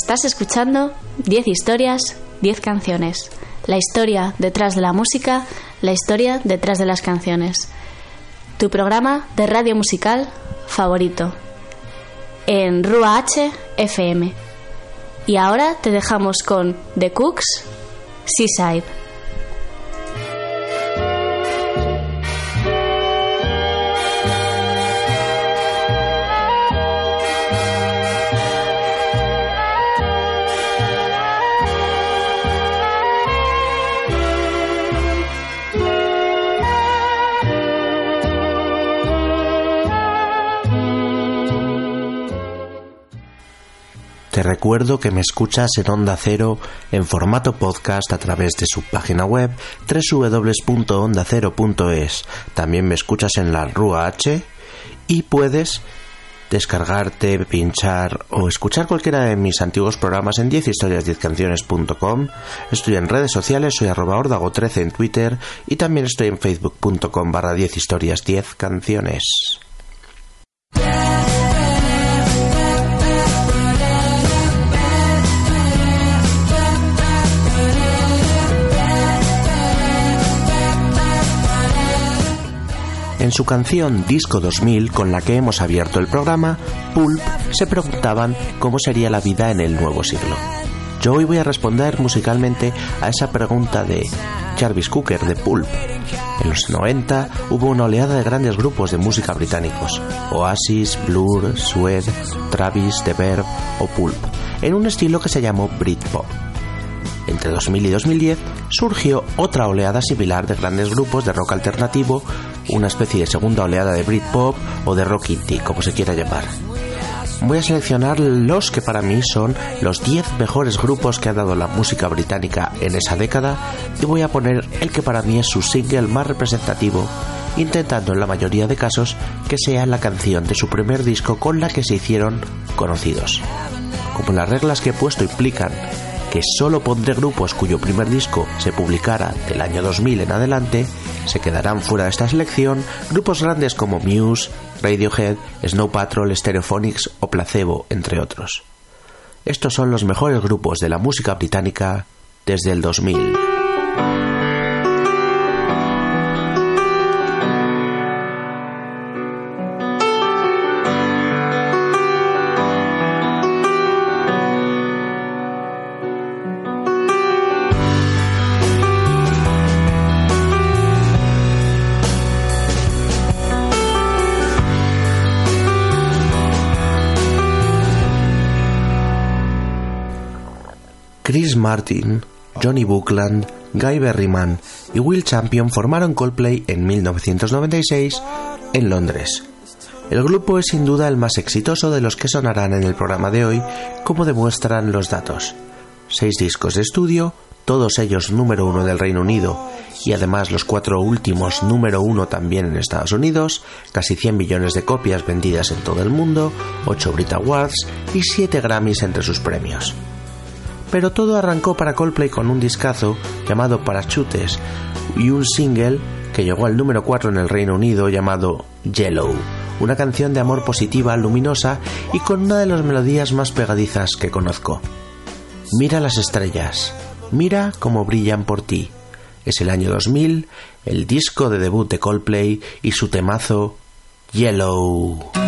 Estás escuchando 10 historias, 10 canciones. La historia detrás de la música, la historia detrás de las canciones. Tu programa de radio musical favorito. En Rua H FM. Y ahora te dejamos con The Cooks, Seaside. Te recuerdo que me escuchas en Onda Cero en formato podcast a través de su página web www.ondacero.es. También me escuchas en la Rúa H y puedes descargarte, pinchar o escuchar cualquiera de mis antiguos programas en 10historias10canciones.com. Estoy en redes sociales, soy arroba ordago13 en Twitter y también estoy en facebook.com barra 10 En su canción Disco 2000, con la que hemos abierto el programa, Pulp se preguntaban cómo sería la vida en el nuevo siglo. Yo hoy voy a responder musicalmente a esa pregunta de Jarvis Cooker de Pulp. En los 90 hubo una oleada de grandes grupos de música británicos, Oasis, Blur, Suede, Travis, The Verb o Pulp, en un estilo que se llamó Britpop. Entre 2000 y 2010 surgió otra oleada similar de grandes grupos de rock alternativo, una especie de segunda oleada de Britpop o de rock indie, como se quiera llamar. Voy a seleccionar los que para mí son los 10 mejores grupos que ha dado la música británica en esa década y voy a poner el que para mí es su single más representativo, intentando en la mayoría de casos que sea la canción de su primer disco con la que se hicieron conocidos. Como las reglas que he puesto implican que solo pondré grupos cuyo primer disco se publicara del año 2000 en adelante, se quedarán fuera de esta selección grupos grandes como Muse, Radiohead, Snow Patrol, Stereophonics o Placebo, entre otros. Estos son los mejores grupos de la música británica desde el 2000. Martin, Johnny Buckland, Guy Berryman y Will Champion formaron Coldplay en 1996 en Londres. El grupo es sin duda el más exitoso de los que sonarán en el programa de hoy, como demuestran los datos. Seis discos de estudio, todos ellos número uno del Reino Unido y además los cuatro últimos número uno también en Estados Unidos, casi 100 millones de copias vendidas en todo el mundo, 8 Brit Awards y 7 Grammys entre sus premios. Pero todo arrancó para Coldplay con un discazo llamado Parachutes y un single que llegó al número 4 en el Reino Unido llamado Yellow, una canción de amor positiva, luminosa y con una de las melodías más pegadizas que conozco. Mira las estrellas, mira cómo brillan por ti. Es el año 2000, el disco de debut de Coldplay y su temazo Yellow.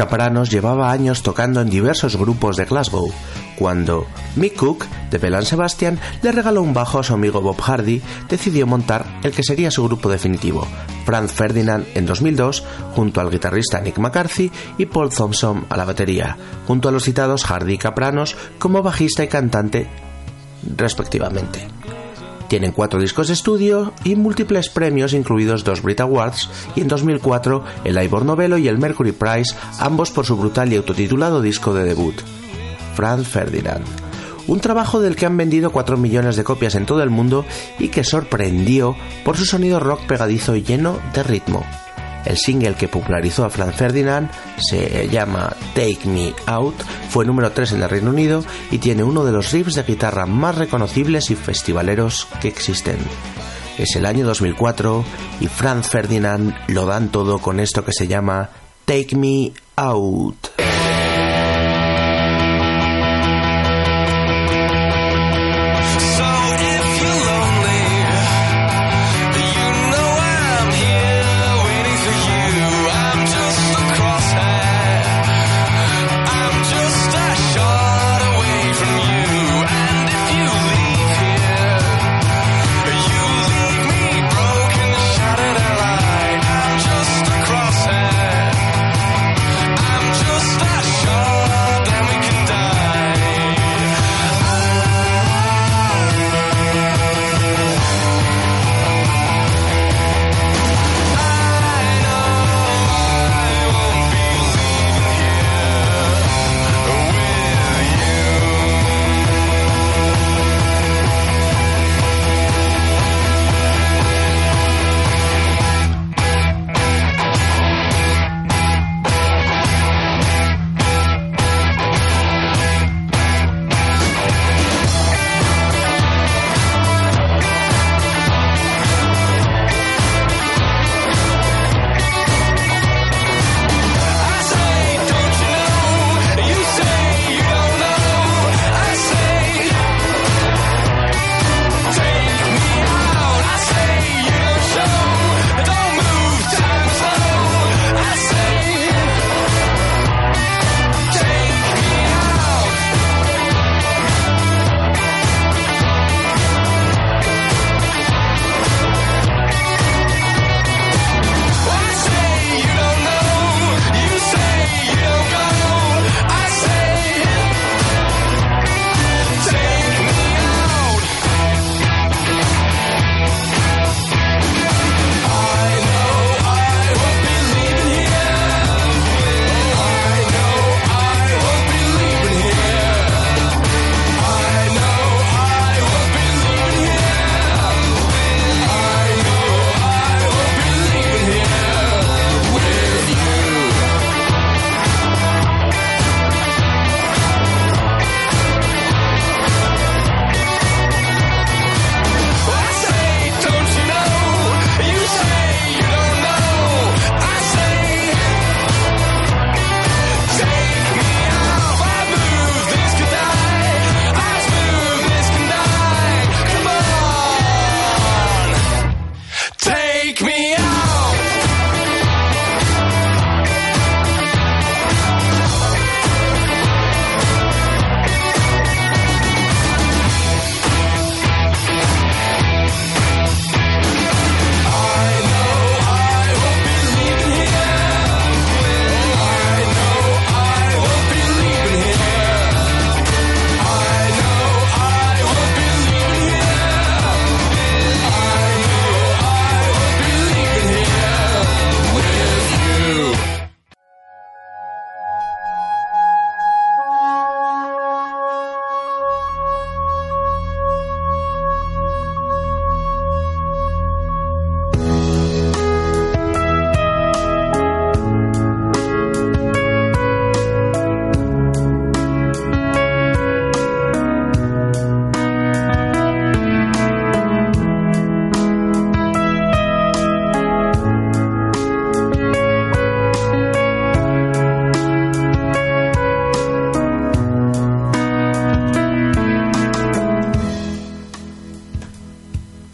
Capranos llevaba años tocando en diversos grupos de Glasgow, cuando Mick Cook, de Belan Sebastian, le regaló un bajo a su amigo Bob Hardy, decidió montar el que sería su grupo definitivo, Franz Ferdinand en 2002, junto al guitarrista Nick McCarthy y Paul Thompson a la batería, junto a los citados Hardy y Capranos como bajista y cantante respectivamente. Tienen cuatro discos de estudio y múltiples premios, incluidos dos Brit Awards y en 2004 el Ivor Novello y el Mercury Prize, ambos por su brutal y autotitulado disco de debut, Franz Ferdinand. Un trabajo del que han vendido 4 millones de copias en todo el mundo y que sorprendió por su sonido rock pegadizo y lleno de ritmo. El single que popularizó a Franz Ferdinand se llama Take Me Out, fue número 3 en el Reino Unido y tiene uno de los riffs de guitarra más reconocibles y festivaleros que existen. Es el año 2004 y Franz Ferdinand lo dan todo con esto que se llama Take Me Out.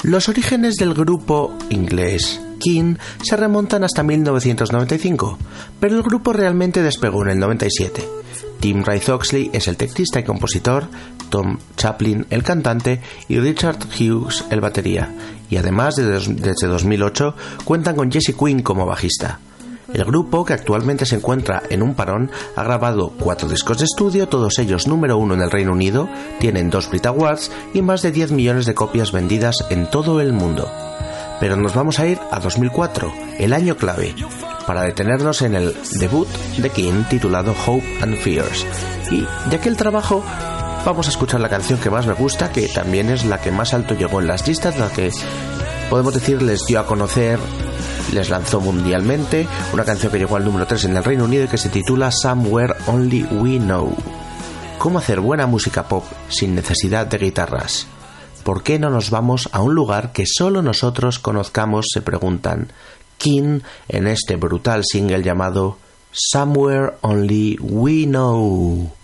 Los orígenes del grupo inglés King se remontan hasta 1995, pero el grupo realmente despegó en el 97. Tim Rice Oxley es el teclista y compositor, Tom Chaplin el cantante y Richard Hughes el batería, y además desde 2008 cuentan con Jesse Quinn como bajista. El grupo, que actualmente se encuentra en un parón, ha grabado cuatro discos de estudio, todos ellos número uno en el Reino Unido, tienen dos Brit Awards y más de 10 millones de copias vendidas en todo el mundo. Pero nos vamos a ir a 2004, el año clave, para detenernos en el debut de King titulado Hope and Fears. Y de aquel trabajo vamos a escuchar la canción que más me gusta, que también es la que más alto llegó en las listas, la que podemos decir les dio a conocer les lanzó mundialmente una canción que llegó al número 3 en el Reino Unido y que se titula Somewhere Only We Know. ¿Cómo hacer buena música pop sin necesidad de guitarras? ¿Por qué no nos vamos a un lugar que solo nosotros conozcamos? Se preguntan King en este brutal single llamado Somewhere Only We Know.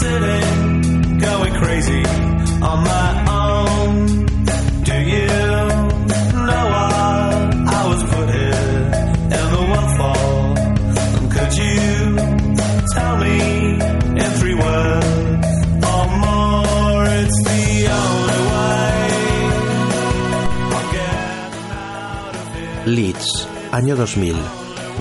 Sitting, going crazy on my own. Do you know why I was put here in the world for? Could you tell me in three words. Leeds, año 2000.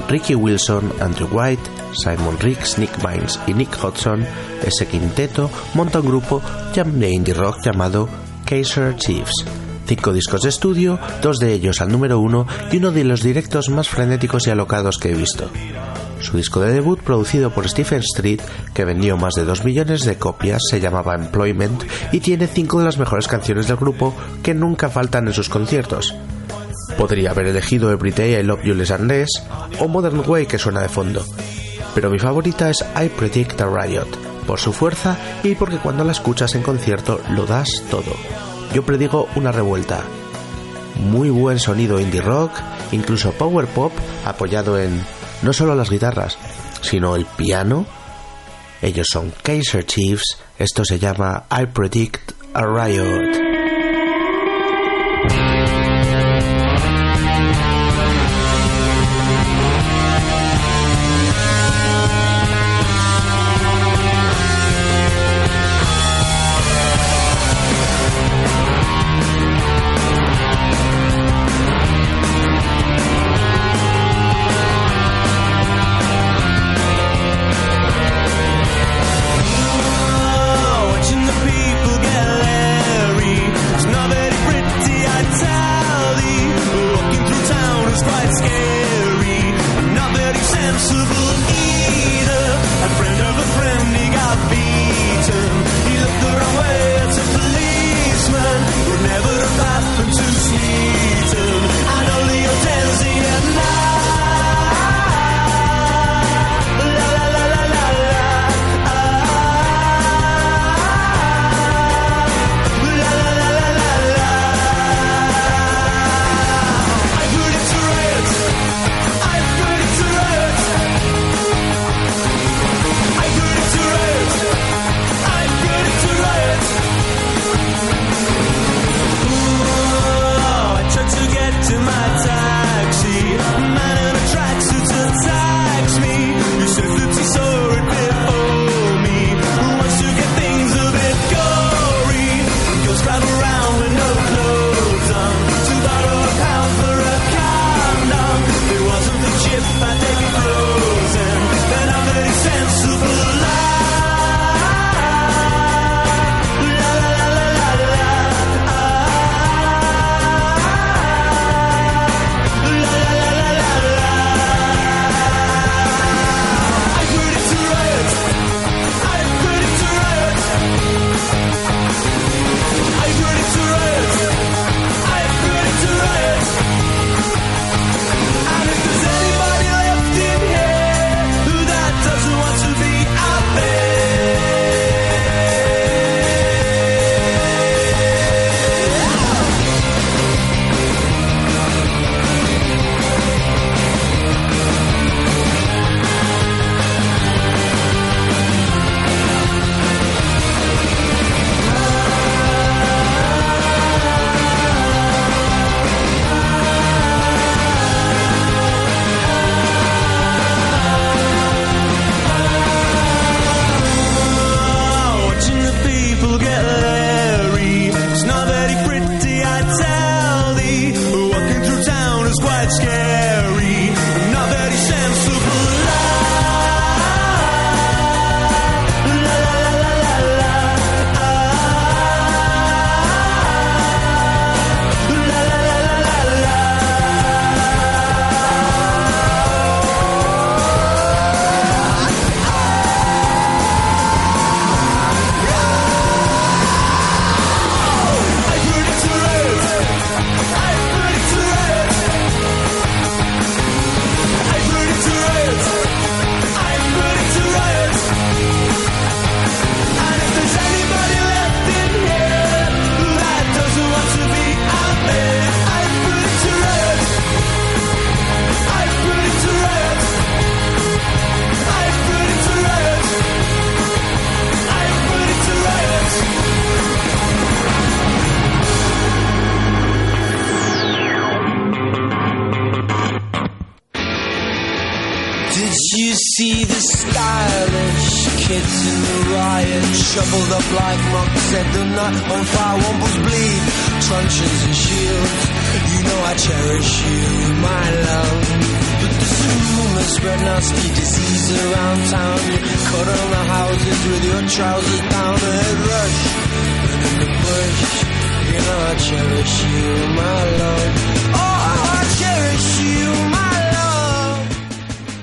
Ricky Wilson, Andrew White, Simon Riggs, Nick Vines y Nick Hodgson, ese quinteto, monta un grupo de indie rock llamado Kaiser Chiefs. Cinco discos de estudio, dos de ellos al número uno y uno de los directos más frenéticos y alocados que he visto. Su disco de debut, producido por Stephen Street, que vendió más de 2 millones de copias, se llamaba Employment y tiene cinco de las mejores canciones del grupo que nunca faltan en sus conciertos. Podría haber elegido Every Day I Love You Less and Less o Modern Way que suena de fondo, pero mi favorita es I Predict a Riot, por su fuerza y porque cuando la escuchas en concierto lo das todo. Yo predigo una revuelta. Muy buen sonido indie rock, incluso power pop apoyado en no solo las guitarras, sino el piano. Ellos son Kaiser Chiefs, esto se llama I Predict a Riot. quite scary, not very sensible.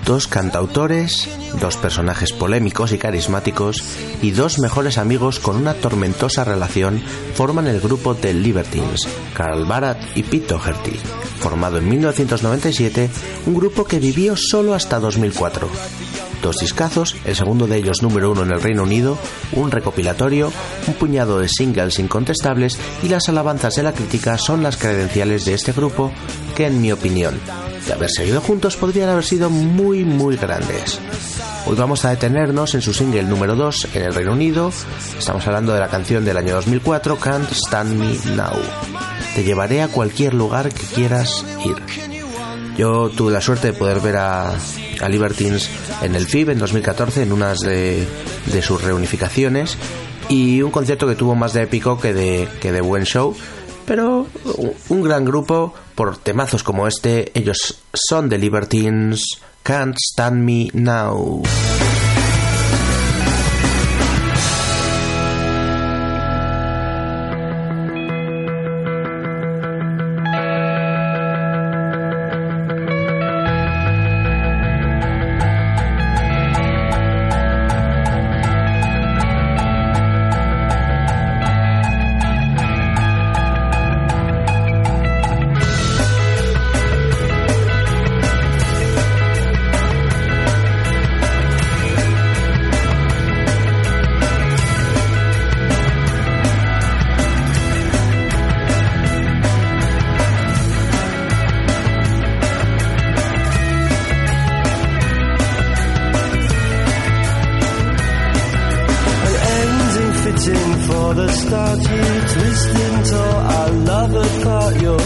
Dos cantautores, dos personajes polémicos y carismáticos y dos mejores amigos con una tormentosa relación forman el grupo The Libertines, Carl Barat y Pete Doherty, formado en 1997, un grupo que vivió solo hasta 2004. Dos discazos, el segundo de ellos número uno en el Reino Unido, un recopilatorio, un puñado de singles incontestables y las alabanzas de la crítica son las credenciales de este grupo que, en mi opinión, de haber seguido juntos podrían haber sido muy muy grandes. Hoy vamos a detenernos en su single número 2 en el Reino Unido. Estamos hablando de la canción del año 2004, Can't Stand Me Now. Te llevaré a cualquier lugar que quieras ir. Yo tuve la suerte de poder ver a, a Libertines en el FIB en 2014 en unas de, de sus reunificaciones y un concierto que tuvo más de épico que de, que de buen show pero un gran grupo por temazos como este. Ellos son The Libertines, Can't Stand Me Now. For the start You twisted until our love apart Your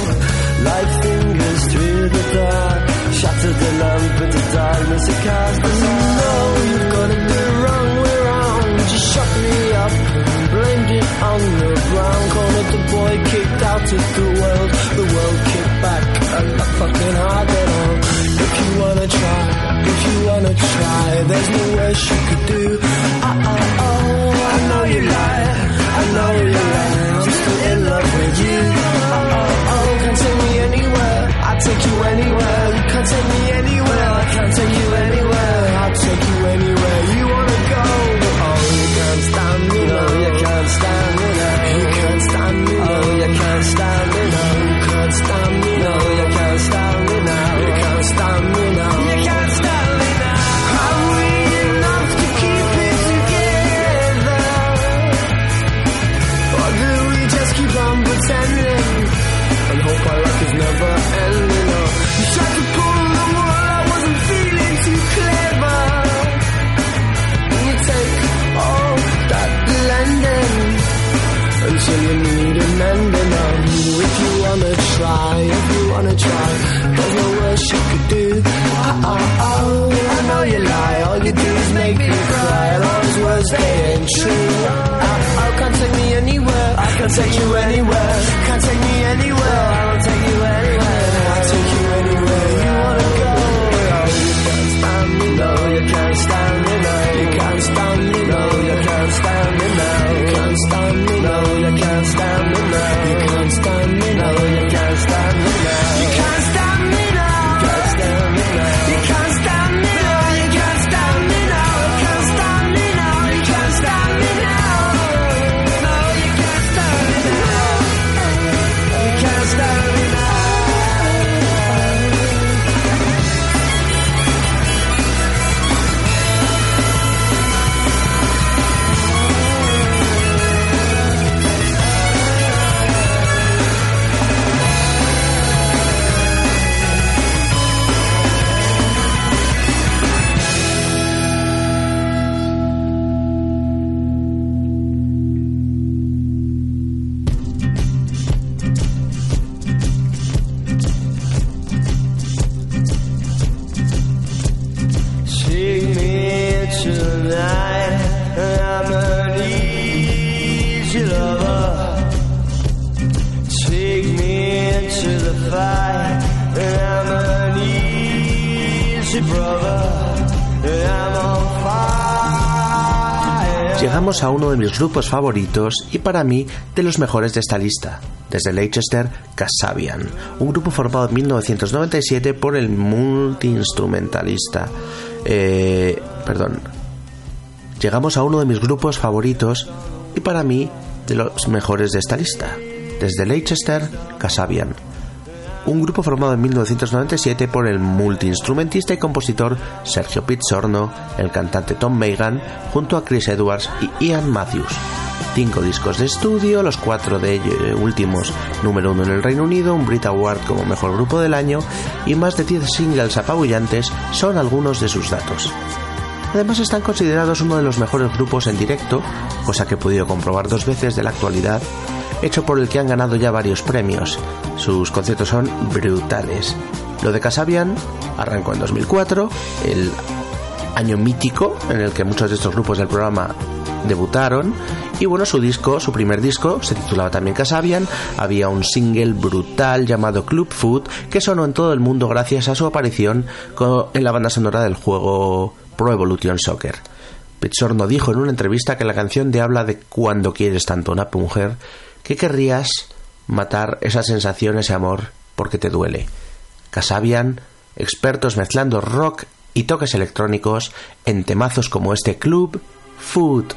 light fingers through the dark Shattered the lamp into darkness it cast you know you've got it wrong way round. You shut me up blamed it on the ground. Cornered the boy kicked out of the world. The world kicked back. And not fucking hard at all. If you wanna try, if you wanna try There's no worse you could do. Uh, uh, oh, oh, oh, know you lie I'm still in love with you Oh, oh, oh, can't take me anywhere I'll take you anywhere You can't take me anywhere I can't take you anywhere I'll take you anywhere you wanna go Oh, you can't stand me No, you can't stand me now You can't stand me Oh, you can't stand me now You can't stand me take you anywhere. Grupos favoritos y para mí de los mejores de esta lista. Desde Leicester, Kasabian, un grupo formado en 1997 por el multiinstrumentalista. Eh, perdón. Llegamos a uno de mis grupos favoritos y para mí de los mejores de esta lista. Desde Leicester, Kasabian, un grupo formado en 1997 por el multiinstrumentista y compositor Sergio Pizzorno, el cantante Tom Megan, junto a Chris Edwards y Ian Matthews. Cinco discos de estudio, los cuatro de ellos eh, últimos número uno en el Reino Unido, un Brit Award como mejor grupo del año y más de 10 singles apabullantes son algunos de sus datos. Además están considerados uno de los mejores grupos en directo, cosa que he podido comprobar dos veces de la actualidad, hecho por el que han ganado ya varios premios. Sus conciertos son brutales. Lo de Casabian arrancó en 2004, el año mítico en el que muchos de estos grupos del programa debutaron y bueno su disco su primer disco se titulaba también Casabian había un single brutal llamado Club Food que sonó en todo el mundo gracias a su aparición en la banda sonora del juego Pro Evolution Soccer Pizzorno dijo en una entrevista que la canción de habla de cuando quieres tanto una mujer que querrías matar esa sensación, ese amor, porque te duele. Casabian, expertos mezclando rock y toques electrónicos en temazos como este Club Food.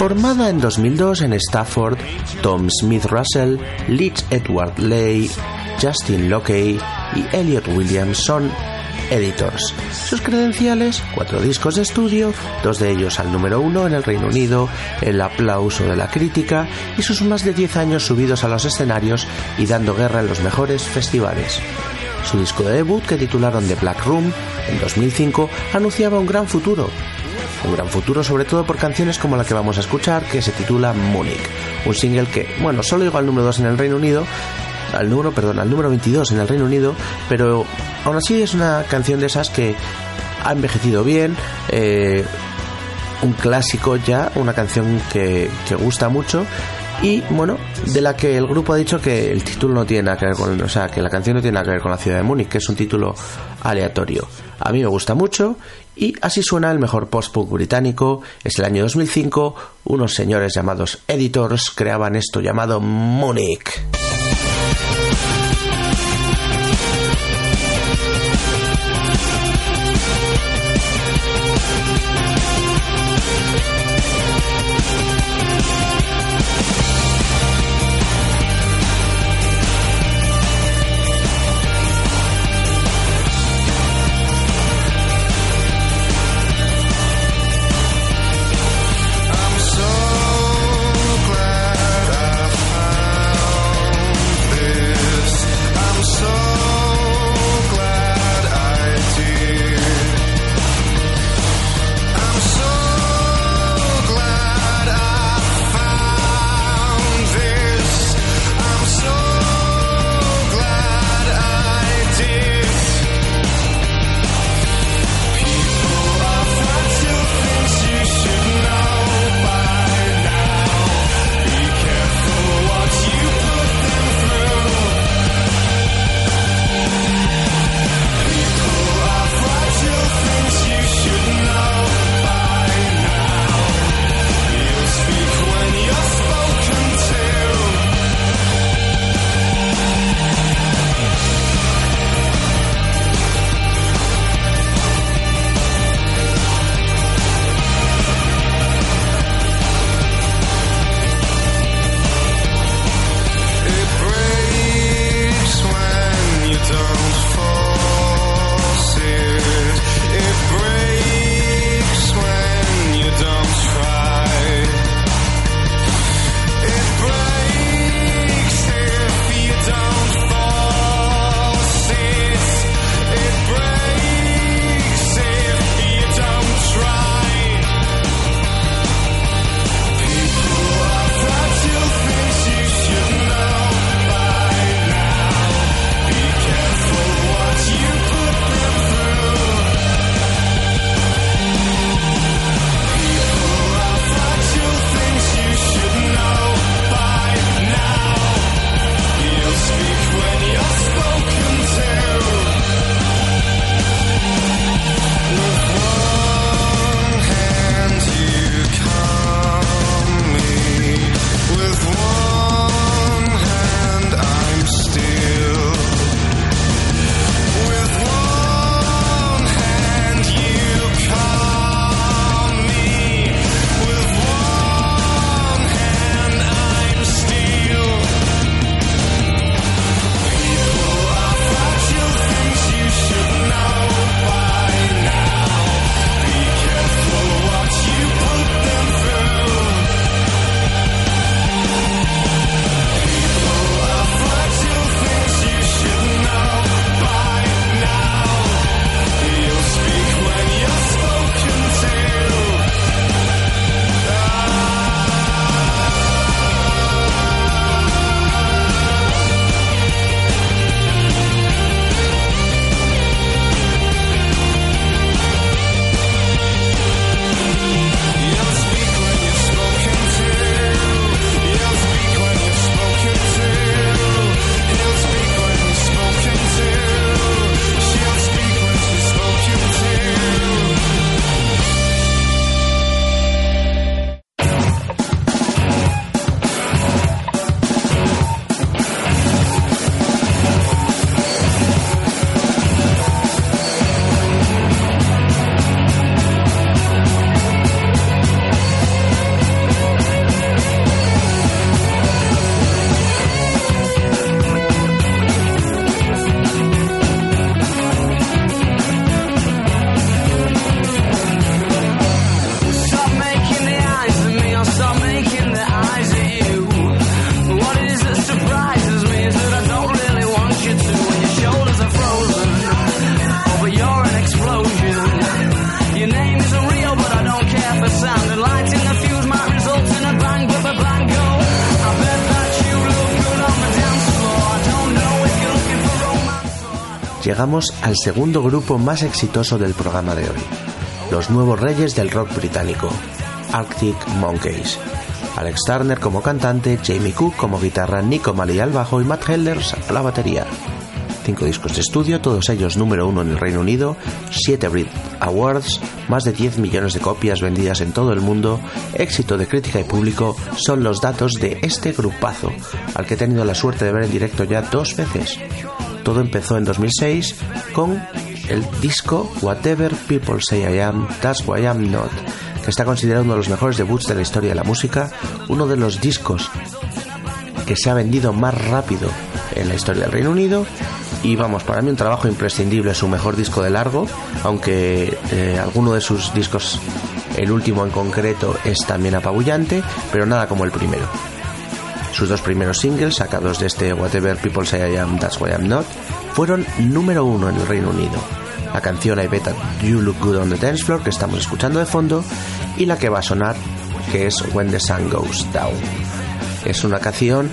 Formada en 2002 en Stafford, Tom Smith Russell, Leach Edward Lay, Justin Locke y Elliot Williams son Editors. Sus credenciales, cuatro discos de estudio, dos de ellos al número uno en el Reino Unido, el aplauso de la crítica y sus más de 10 años subidos a los escenarios y dando guerra en los mejores festivales. Su disco de debut, que titularon The Black Room, en 2005, anunciaba un gran futuro. Un gran futuro sobre todo por canciones como la que vamos a escuchar, que se titula Munich, un single que, bueno, solo llegó al número 2 en el Reino Unido, al número, perdón, al número 22 en el Reino Unido, pero aún así es una canción de esas que ha envejecido bien, eh, un clásico ya, una canción que, que gusta mucho y bueno, de la que el grupo ha dicho que el título no tiene nada que ver con, o sea, que la canción no tiene nada que ver con la ciudad de Múnich, que es un título aleatorio. A mí me gusta mucho y así suena el mejor post-punk británico. Es el año 2005, unos señores llamados Editors creaban esto llamado Múnich. Llegamos al segundo grupo más exitoso del programa de hoy, los nuevos reyes del rock británico, Arctic Monkeys. Alex Turner como cantante, Jamie Cook como guitarra, Nico Malley al bajo y Matt Helders a la batería. Cinco discos de estudio, todos ellos número uno en el Reino Unido, siete Brit Awards, más de 10 millones de copias vendidas en todo el mundo, éxito de crítica y público, son los datos de este grupazo, al que he tenido la suerte de ver en directo ya dos veces. Todo empezó en 2006 con el disco Whatever People Say I Am, That's Why I'm Not, que está considerado uno de los mejores debuts de la historia de la música, uno de los discos que se ha vendido más rápido en la historia del Reino Unido y vamos, para mí un trabajo imprescindible, su mejor disco de largo, aunque eh, alguno de sus discos, el último en concreto, es también apabullante, pero nada como el primero. Sus dos primeros singles, sacados de este Whatever People Say I Am, That's Why I'm Not, fueron número uno en el Reino Unido. La canción I Bet You Look Good on the Dance Floor, que estamos escuchando de fondo, y la que va a sonar, que es When the Sun Goes Down. Es una canción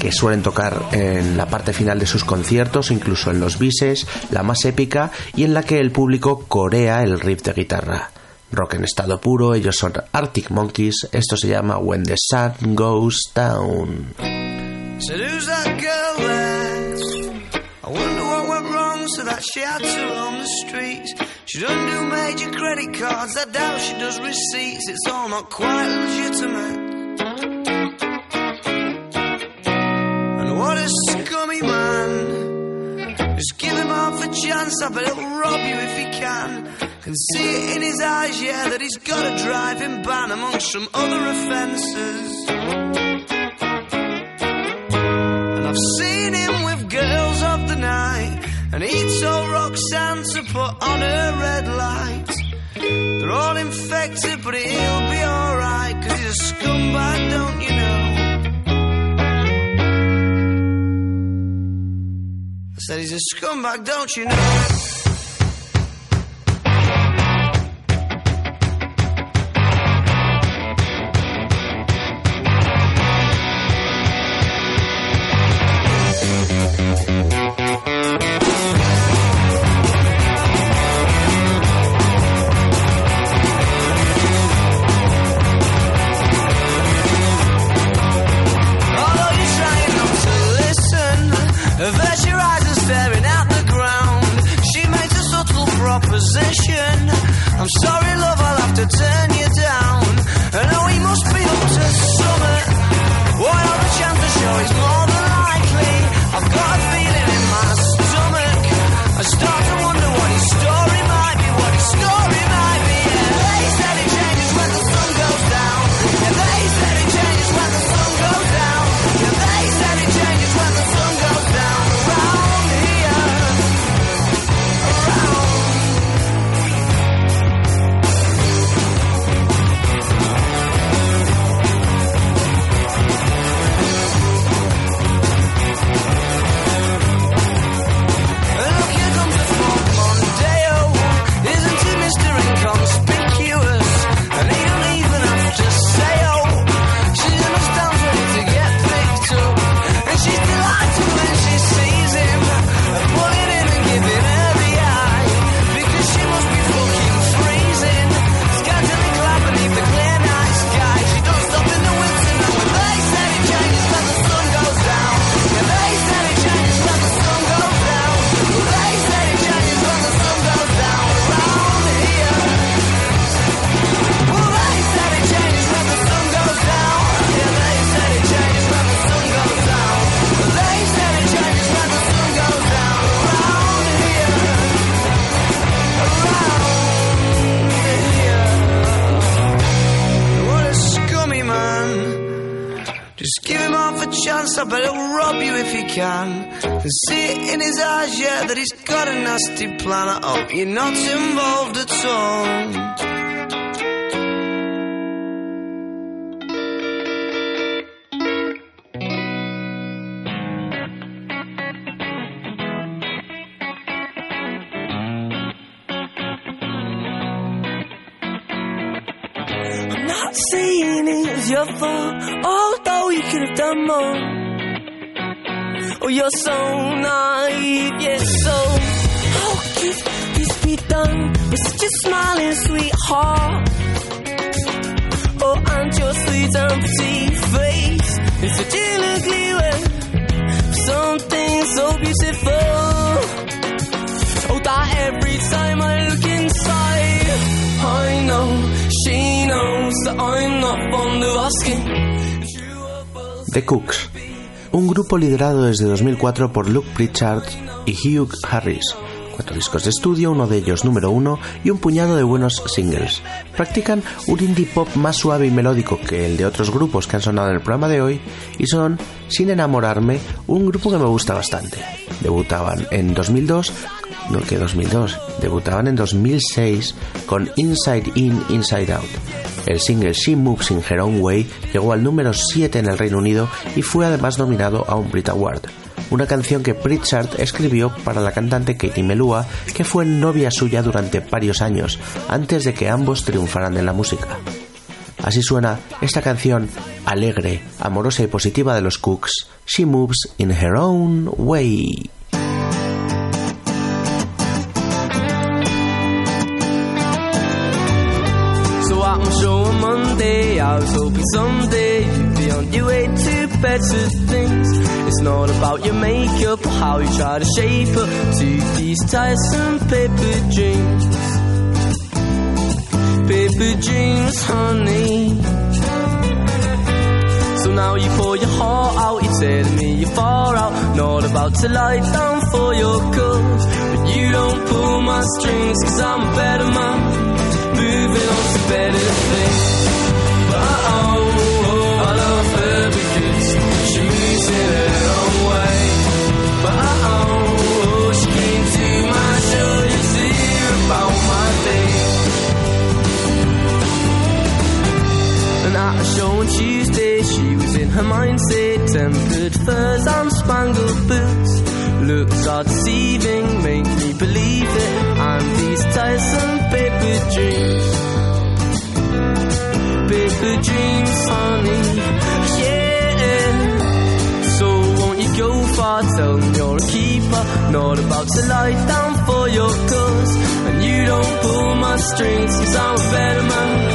que suelen tocar en la parte final de sus conciertos, incluso en los bises, la más épica, y en la que el público corea el riff de guitarra. Rock en estado puro, ellos son Arctic Monkeys, esto se llama When the Sun Goes Down. So that she had to roam the streets. She doesn't do major credit cards, I doubt she does receipts. It's all not quite legitimate. A chance, I bet he'll rob you if he can. Can see it in his eyes, yeah, that he's got a driving ban amongst some other offences. And I've seen him with girls of the night. And he told Roxanne to put on her red light. They're all infected, but he'll be alright. Cause he's a scumbag, don't you know? Said he's a scumbag, don't you know? Got a nasty plan. I oh, hope you're not involved at all. I'm not saying it's your fault, although you could have done more. Oh, you're so naive, with a smiling sweetheart. Oh, and your sweet and pretty face is an ugly way. Something so beautiful. Oh, that every time I look inside, I know she knows that I'm not fond of asking. The Cooks, un grupo liderado desde 2004 por Luke Pritchard y Hugh Harris. Cuatro discos de estudio, uno de ellos número uno y un puñado de buenos singles. Practican un indie pop más suave y melódico que el de otros grupos que han sonado en el programa de hoy y son, sin enamorarme, un grupo que me gusta bastante. Debutaban en 2002, no que 2002, debutaban en 2006 con Inside In, Inside Out. El single She Moves in Her Own Way llegó al número 7 en el Reino Unido y fue además nominado a un Brit Award. Una canción que Pritchard escribió para la cantante Katie Melua, que fue novia suya durante varios años, antes de que ambos triunfaran en la música. Así suena esta canción alegre, amorosa y positiva de los Cooks, She Moves in Her Own Way. Not about your makeup or how you try to shape up to these tiresome paper dreams. Paper dreams, honey. So now you pour your heart out, you're telling me you're far out. Not about to lie down for your cause. But you don't pull my strings, cause I'm a better man. Moving on to better things. Her mindset, tempered furs and spangled boots. Looks are deceiving, make me believe it. And these tiresome paper dreams, paper dreams, honey, far? Tell them you're a keeper, not about to lie down for your cause. And you don't pull my strings, cause I'm a better man,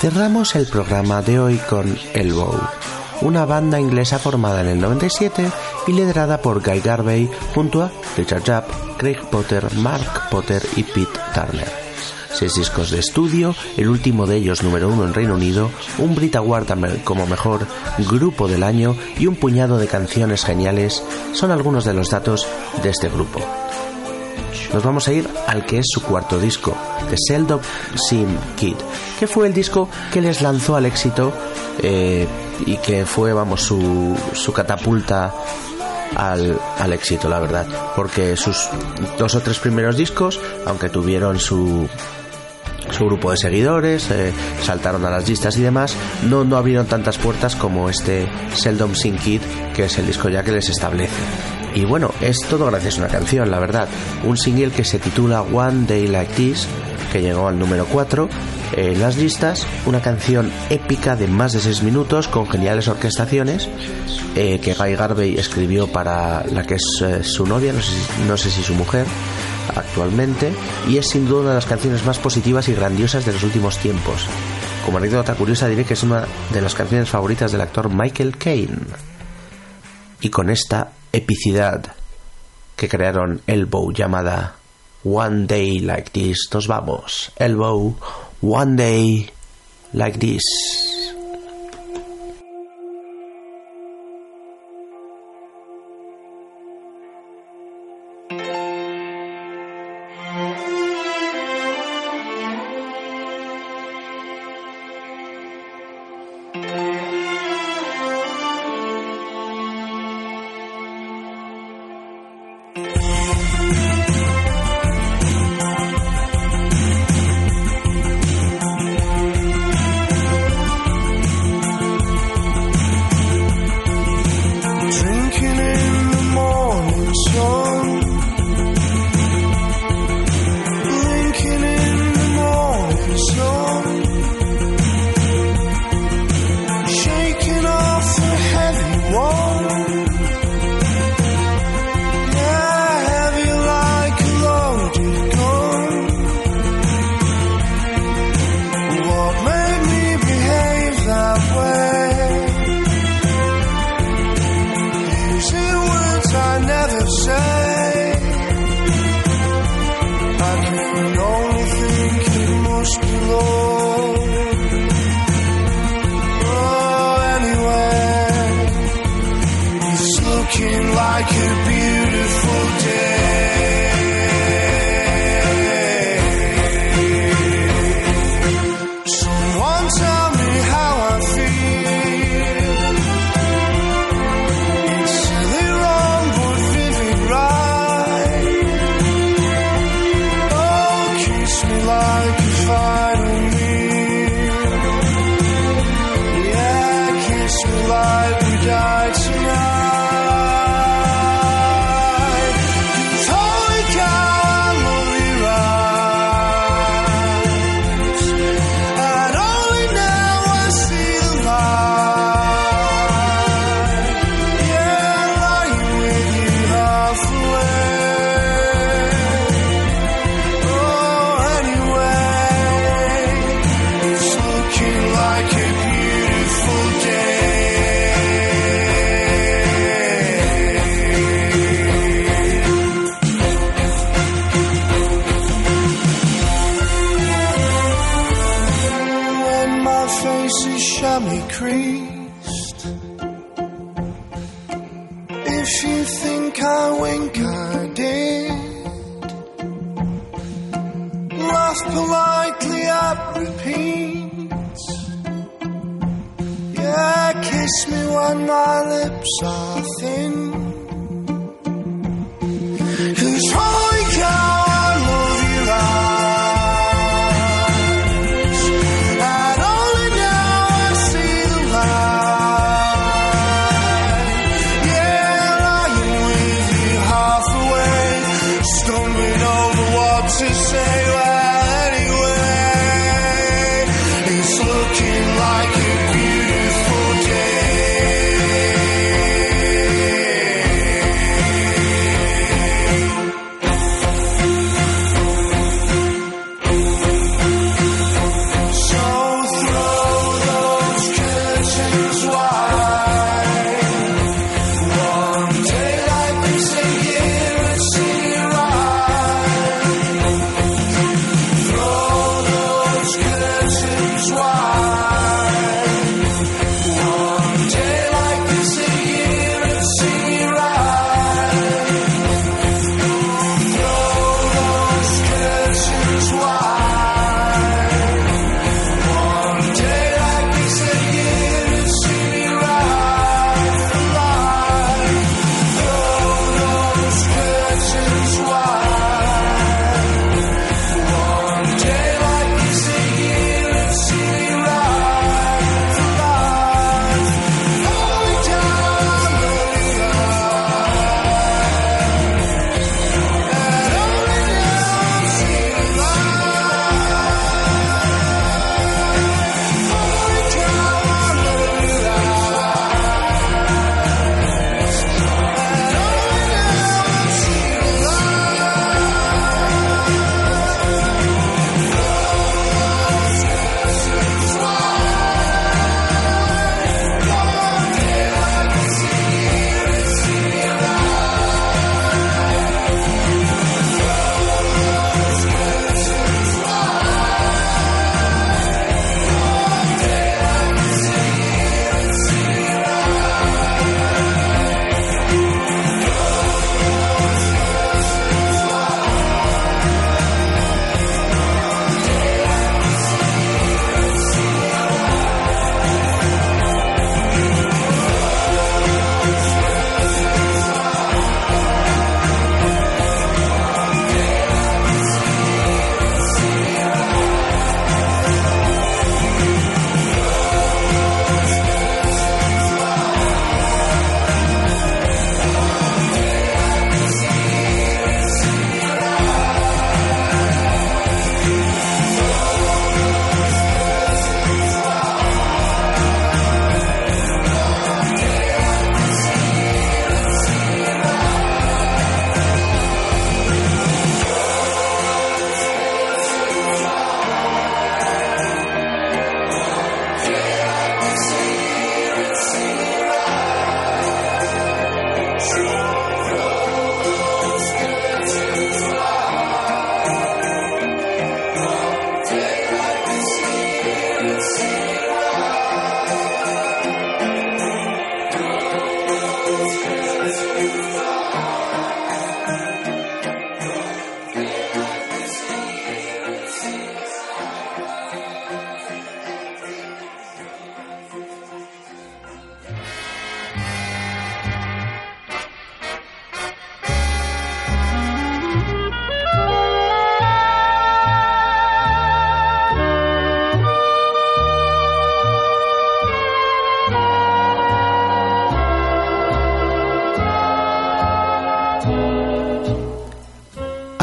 Cerramos el programa de hoy con Elbow, una banda inglesa formada en el 97 y liderada por Guy Garvey junto a Richard Japp, Craig Potter, Mark Potter y Pete Turner. Seis discos de estudio, el último de ellos número uno en Reino Unido, un Brit Award como mejor grupo del año y un puñado de canciones geniales son algunos de los datos de este grupo. Nos vamos a ir al que es su cuarto disco, The Seldom Sin Kid, que fue el disco que les lanzó al éxito eh, y que fue, vamos, su, su catapulta al, al éxito, la verdad. Porque sus dos o tres primeros discos, aunque tuvieron su, su grupo de seguidores, eh, saltaron a las listas y demás, no, no abrieron tantas puertas como este Seldom Sin Kid, que es el disco ya que les establece. Y bueno, es todo gracias a una canción, la verdad. Un single que se titula One Day Like This, que llegó al número 4 en las listas. Una canción épica de más de 6 minutos con geniales orquestaciones eh, que Guy Garvey escribió para la que es eh, su novia, no sé, no sé si su mujer actualmente, y es sin duda una de las canciones más positivas y grandiosas de los últimos tiempos. Como anécdota curiosa diré que es una de las canciones favoritas del actor Michael Caine. Y con esta epicidad que crearon Elbow llamada One Day Like This, nos vamos. Elbow, One Day Like This.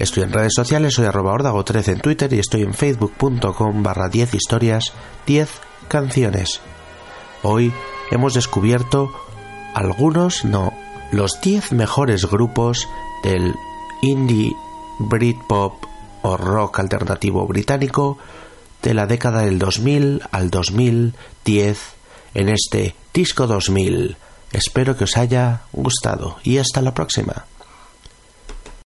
Estoy en redes sociales, soy arroba ordago 13 en Twitter y estoy en facebook.com barra 10 historias 10 canciones. Hoy hemos descubierto algunos, no, los 10 mejores grupos del indie, Britpop o rock alternativo británico de la década del 2000 al 2010 en este Disco 2000. Espero que os haya gustado y hasta la próxima.